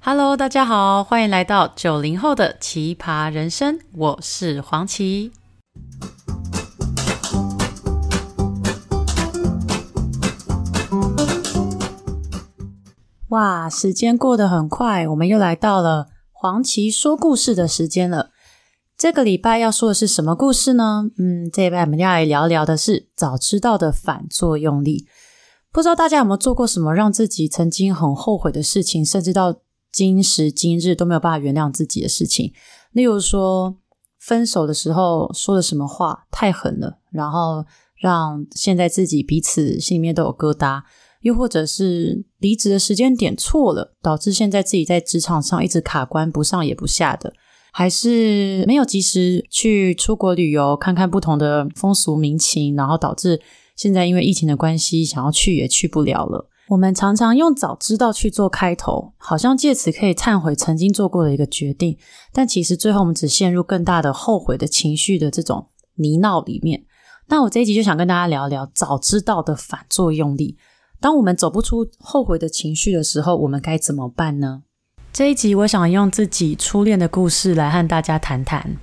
Hello，大家好，欢迎来到九零后的奇葩人生，我是黄琦。哇，时间过得很快，我们又来到了黄琦说故事的时间了。这个礼拜要说的是什么故事呢？嗯，这一拜我们要来聊聊的是早知道的反作用力。不知道大家有没有做过什么让自己曾经很后悔的事情，甚至到今时今日都没有办法原谅自己的事情？例如说，分手的时候说了什么话太狠了，然后让现在自己彼此心里面都有疙瘩。又或者是离职的时间点错了，导致现在自己在职场上一直卡关，不上也不下的，还是没有及时去出国旅游，看看不同的风俗民情，然后导致现在因为疫情的关系，想要去也去不了了。我们常常用早知道去做开头，好像借此可以忏悔曾经做过的一个决定，但其实最后我们只陷入更大的后悔的情绪的这种泥淖里面。那我这一集就想跟大家聊聊早知道的反作用力。当我们走不出后悔的情绪的时候，我们该怎么办呢？这一集我想用自己初恋的故事来和大家谈谈。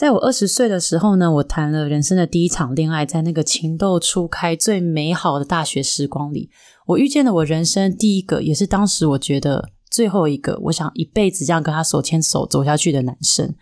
在我二十岁的时候呢，我谈了人生的第一场恋爱，在那个情窦初开、最美好的大学时光里，我遇见了我人生第一个，也是当时我觉得最后一个，我想一辈子这样跟他手牵手走下去的男生。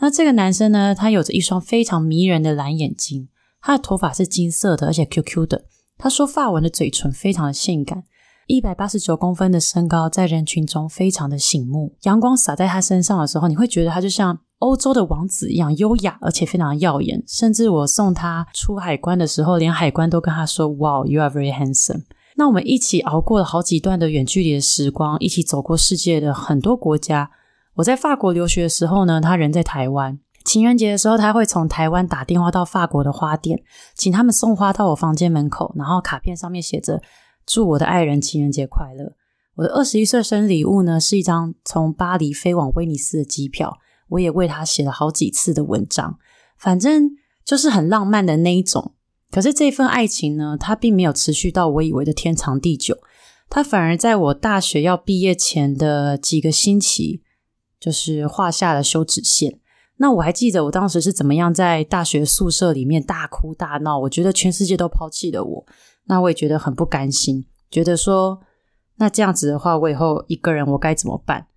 那这个男生呢，他有着一双非常迷人的蓝眼睛，他的头发是金色的，而且 QQ 的。他说发文的嘴唇非常的性感，一百八十九公分的身高，在人群中非常的醒目。阳光洒在他身上的时候，你会觉得他就像欧洲的王子一样优雅，而且非常耀眼。甚至我送他出海关的时候，连海关都跟他说：“Wow, you are very handsome。”那我们一起熬过了好几段的远距离的时光，一起走过世界的很多国家。我在法国留学的时候呢，他人在台湾。情人节的时候，他会从台湾打电话到法国的花店，请他们送花到我房间门口，然后卡片上面写着“祝我的爱人情人节快乐”。我的二十一岁生日礼物呢，是一张从巴黎飞往威尼斯的机票。我也为他写了好几次的文章，反正就是很浪漫的那一种。可是这份爱情呢，它并没有持续到我以为的天长地久，它反而在我大学要毕业前的几个星期，就是画下了休止线。那我还记得我当时是怎么样在大学宿舍里面大哭大闹，我觉得全世界都抛弃了我，那我也觉得很不甘心，觉得说那这样子的话，我以后一个人我该怎么办？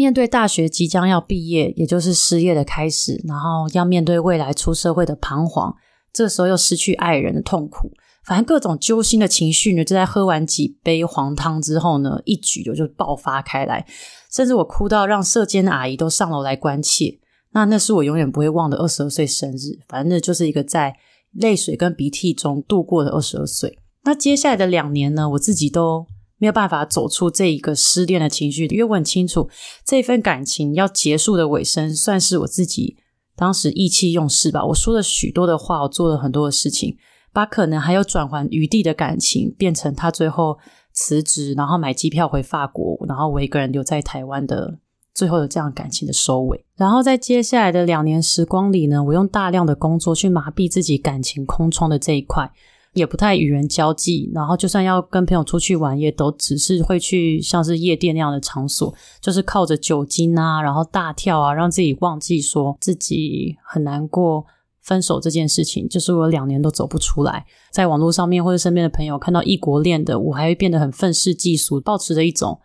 面对大学即将要毕业，也就是失业的开始，然后要面对未来出社会的彷徨，这时候又失去爱人的痛苦，反正各种揪心的情绪呢，就在喝完几杯黄汤之后呢，一举就爆发开来，甚至我哭到让社监阿姨都上楼来关切。那那是我永远不会忘的二十二岁生日，反正那就是一个在泪水跟鼻涕中度过的二十二岁。那接下来的两年呢，我自己都没有办法走出这一个失恋的情绪，因为我很清楚这份感情要结束的尾声，算是我自己当时意气用事吧。我说了许多的话，我做了很多的事情，把可能还有转圜余地的感情变成他最后辞职，然后买机票回法国，然后我一个人留在台湾的。最后有这样感情的收尾，然后在接下来的两年时光里呢，我用大量的工作去麻痹自己感情空窗的这一块，也不太与人交际，然后就算要跟朋友出去玩，也都只是会去像是夜店那样的场所，就是靠着酒精啊，然后大跳啊，让自己忘记说自己很难过分手这件事情，就是我两年都走不出来。在网络上面或者身边的朋友看到异国恋的，我还会变得很愤世嫉俗，抱持着一种。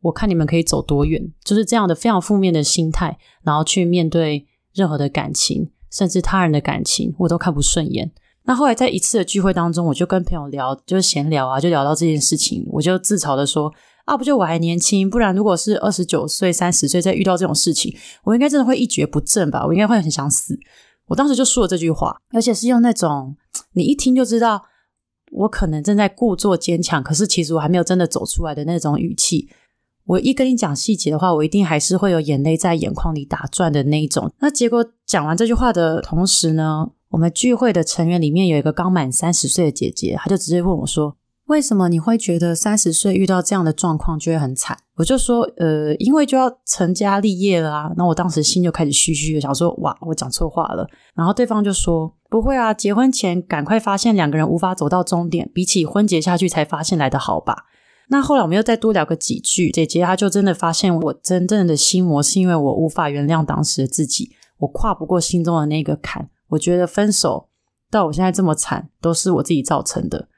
我看你们可以走多远，就是这样的非常负面的心态，然后去面对任何的感情，甚至他人的感情，我都看不顺眼。那后来在一次的聚会当中，我就跟朋友聊，就是闲聊啊，就聊到这件事情，我就自嘲的说：“啊，不就我还年轻，不然如果是二十九岁、三十岁再遇到这种事情，我应该真的会一蹶不振吧？我应该会很想死。”我当时就说了这句话，而且是用那种你一听就知道我可能正在故作坚强，可是其实我还没有真的走出来的那种语气。我一跟你讲细节的话，我一定还是会有眼泪在眼眶里打转的那一种。那结果讲完这句话的同时呢，我们聚会的成员里面有一个刚满三十岁的姐姐，她就直接问我说：“为什么你会觉得三十岁遇到这样的状况就会很惨？”我就说：“呃，因为就要成家立业了啊。”那我当时心就开始虚虚的想说：“哇，我讲错话了。”然后对方就说：“不会啊，结婚前赶快发现两个人无法走到终点，比起婚结下去才发现来得好吧。”那后来我们又再多聊个几句，姐姐她就真的发现我真正的心魔是因为我无法原谅当时的自己，我跨不过心中的那个坎。我觉得分手到我现在这么惨，都是我自己造成的。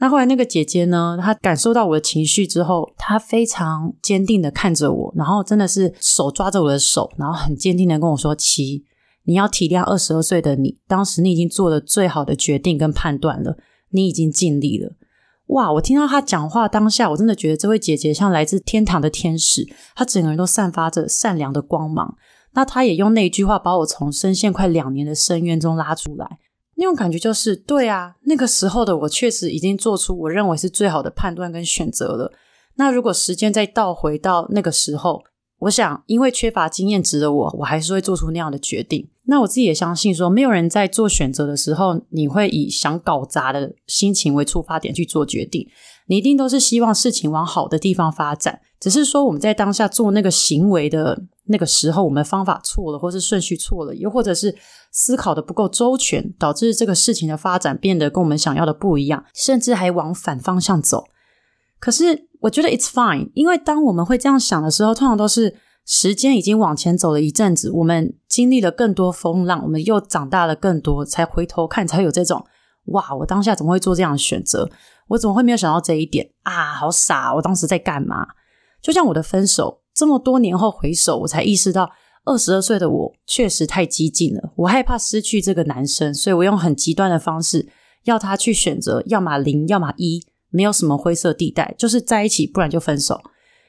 那后来那个姐姐呢，她感受到我的情绪之后，她非常坚定的看着我，然后真的是手抓着我的手，然后很坚定的跟我说：“七，你要体谅二十二岁的你，当时你已经做了最好的决定跟判断了，你已经尽力了。”哇！我听到她讲话当下，我真的觉得这位姐姐像来自天堂的天使，她整个人都散发着善良的光芒。那他也用那句话把我从深陷快两年的深渊中拉出来。那种感觉就是，对啊，那个时候的我确实已经做出我认为是最好的判断跟选择了。那如果时间再倒回到那个时候，我想，因为缺乏经验值的我，我还是会做出那样的决定。那我自己也相信说，没有人在做选择的时候，你会以想搞砸的心情为出发点去做决定。你一定都是希望事情往好的地方发展，只是说我们在当下做那个行为的那个时候，我们方法错了，或是顺序错了，又或者是。思考的不够周全，导致这个事情的发展变得跟我们想要的不一样，甚至还往反方向走。可是我觉得 it's fine，因为当我们会这样想的时候，通常都是时间已经往前走了一阵子，我们经历了更多风浪，我们又长大了更多，才回头看，才有这种哇，我当下怎么会做这样的选择？我怎么会没有想到这一点啊？好傻，我当时在干嘛？就像我的分手，这么多年后回首，我才意识到。二十二岁的我确实太激进了，我害怕失去这个男生，所以我用很极端的方式要他去选择，要么零，要么一，没有什么灰色地带，就是在一起，不然就分手。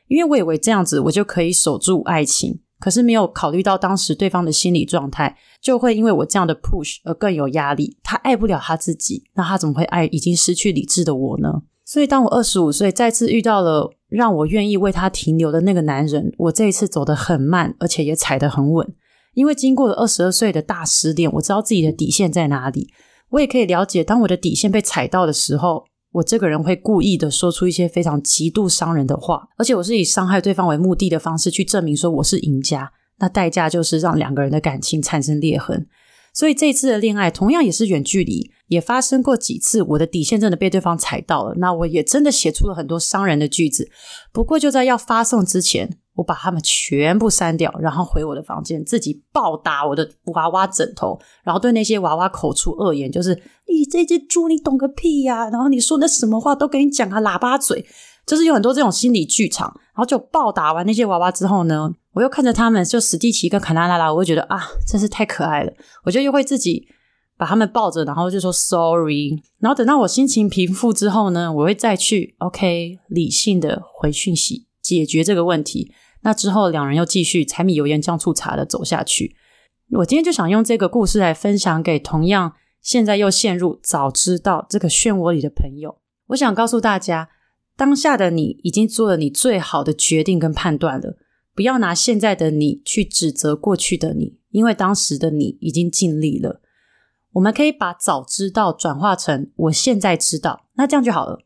因为我以为这样子我就可以守住爱情，可是没有考虑到当时对方的心理状态，就会因为我这样的 push 而更有压力。他爱不了他自己，那他怎么会爱已经失去理智的我呢？所以当我二十五岁再次遇到了。让我愿意为他停留的那个男人，我这一次走得很慢，而且也踩得很稳。因为经过了二十二岁的大失恋，我知道自己的底线在哪里。我也可以了解，当我的底线被踩到的时候，我这个人会故意的说出一些非常极度伤人的话，而且我是以伤害对方为目的的方式去证明说我是赢家。那代价就是让两个人的感情产生裂痕。所以这次的恋爱同样也是远距离。也发生过几次，我的底线真的被对方踩到了。那我也真的写出了很多伤人的句子。不过就在要发送之前，我把他们全部删掉，然后回我的房间，自己暴打我的娃娃枕头，然后对那些娃娃口出恶言，就是你这只猪，你懂个屁呀、然后你说那什么话都跟你讲啊，喇叭嘴，就是有很多这种心理剧场。然后就暴打完那些娃娃之后呢，我又看着他们，就史蒂奇跟卡娜拉拉，我就觉得啊，真是太可爱了。我就又会自己。把他们抱着，然后就说 sorry，然后等到我心情平复之后呢，我会再去 OK 理性的回讯息解决这个问题。那之后两人又继续柴米油盐酱醋茶的走下去。我今天就想用这个故事来分享给同样现在又陷入早知道这个漩涡里的朋友。我想告诉大家，当下的你已经做了你最好的决定跟判断了，不要拿现在的你去指责过去的你，因为当时的你已经尽力了。我们可以把早知道转化成我现在知道，那这样就好了。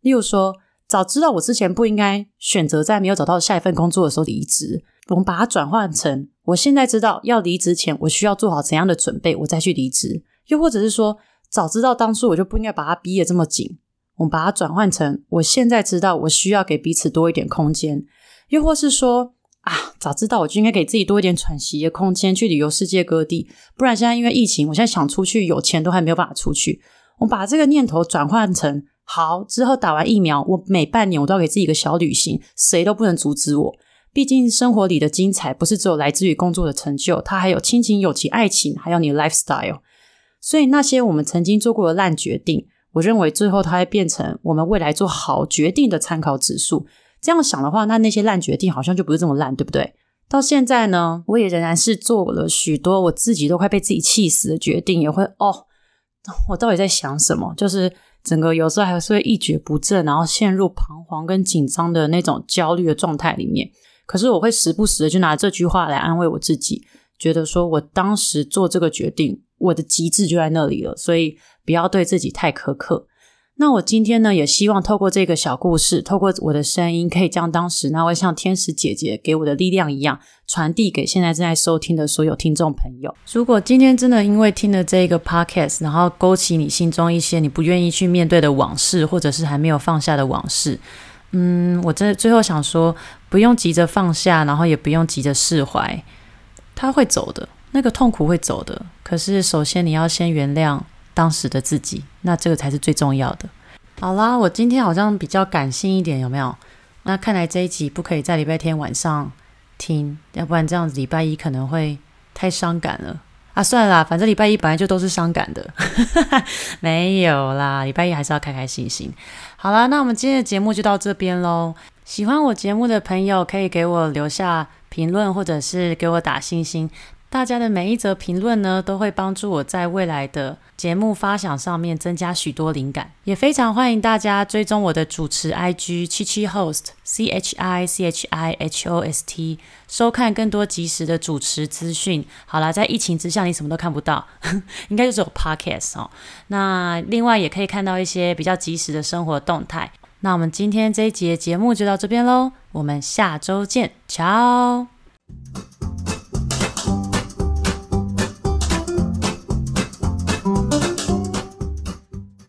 例如说，早知道我之前不应该选择在没有找到下一份工作的时候离职，我们把它转换成我现在知道要离职前我需要做好怎样的准备，我再去离职。又或者是说，早知道当初我就不应该把它逼得这么紧，我们把它转换成我现在知道我需要给彼此多一点空间。又或是说，啊，早知道我就应该给自己多一点喘息的空间，去旅游世界各地。不然现在因为疫情，我现在想出去，有钱都还没有办法出去。我把这个念头转换成好，之后打完疫苗，我每半年我都要给自己一个小旅行，谁都不能阻止我。毕竟生活里的精彩不是只有来自于工作的成就，它还有亲情、友情、爱情，还有你的 lifestyle。所以那些我们曾经做过的烂决定，我认为最后它会变成我们未来做好决定的参考指数。这样想的话，那那些烂决定好像就不是这么烂，对不对？到现在呢，我也仍然是做了许多我自己都快被自己气死的决定，也会哦，我到底在想什么？就是整个有时候还是会一蹶不振，然后陷入彷徨跟紧张的那种焦虑的状态里面。可是我会时不时的就拿这句话来安慰我自己，觉得说我当时做这个决定，我的极致就在那里了，所以不要对自己太苛刻。那我今天呢，也希望透过这个小故事，透过我的声音，可以将当时那位像天使姐姐给我的力量一样，传递给现在正在收听的所有听众朋友。如果今天真的因为听了这个 podcast，然后勾起你心中一些你不愿意去面对的往事，或者是还没有放下的往事，嗯，我真的最后想说，不用急着放下，然后也不用急着释怀，他会走的，那个痛苦会走的。可是首先你要先原谅当时的自己，那这个才是最重要的。好啦，我今天好像比较感性一点，有没有？那看来这一集不可以在礼拜天晚上听，要不然这样子礼拜一可能会太伤感了啊！算了啦，反正礼拜一本来就都是伤感的，没有啦，礼拜一还是要开开心心。好啦，那我们今天的节目就到这边喽。喜欢我节目的朋友可以给我留下评论，或者是给我打星星。大家的每一则评论呢，都会帮助我在未来的节目发想上面增加许多灵感。也非常欢迎大家追踪我的主持 IG 七七 Host C H I C H I H O S T，收看更多及时的主持资讯。好啦，在疫情之下，你什么都看不到，应该就只有 Podcast 哦。那另外也可以看到一些比较及时的生活动态。那我们今天这一节节目就到这边喽，我们下周见，Ciao。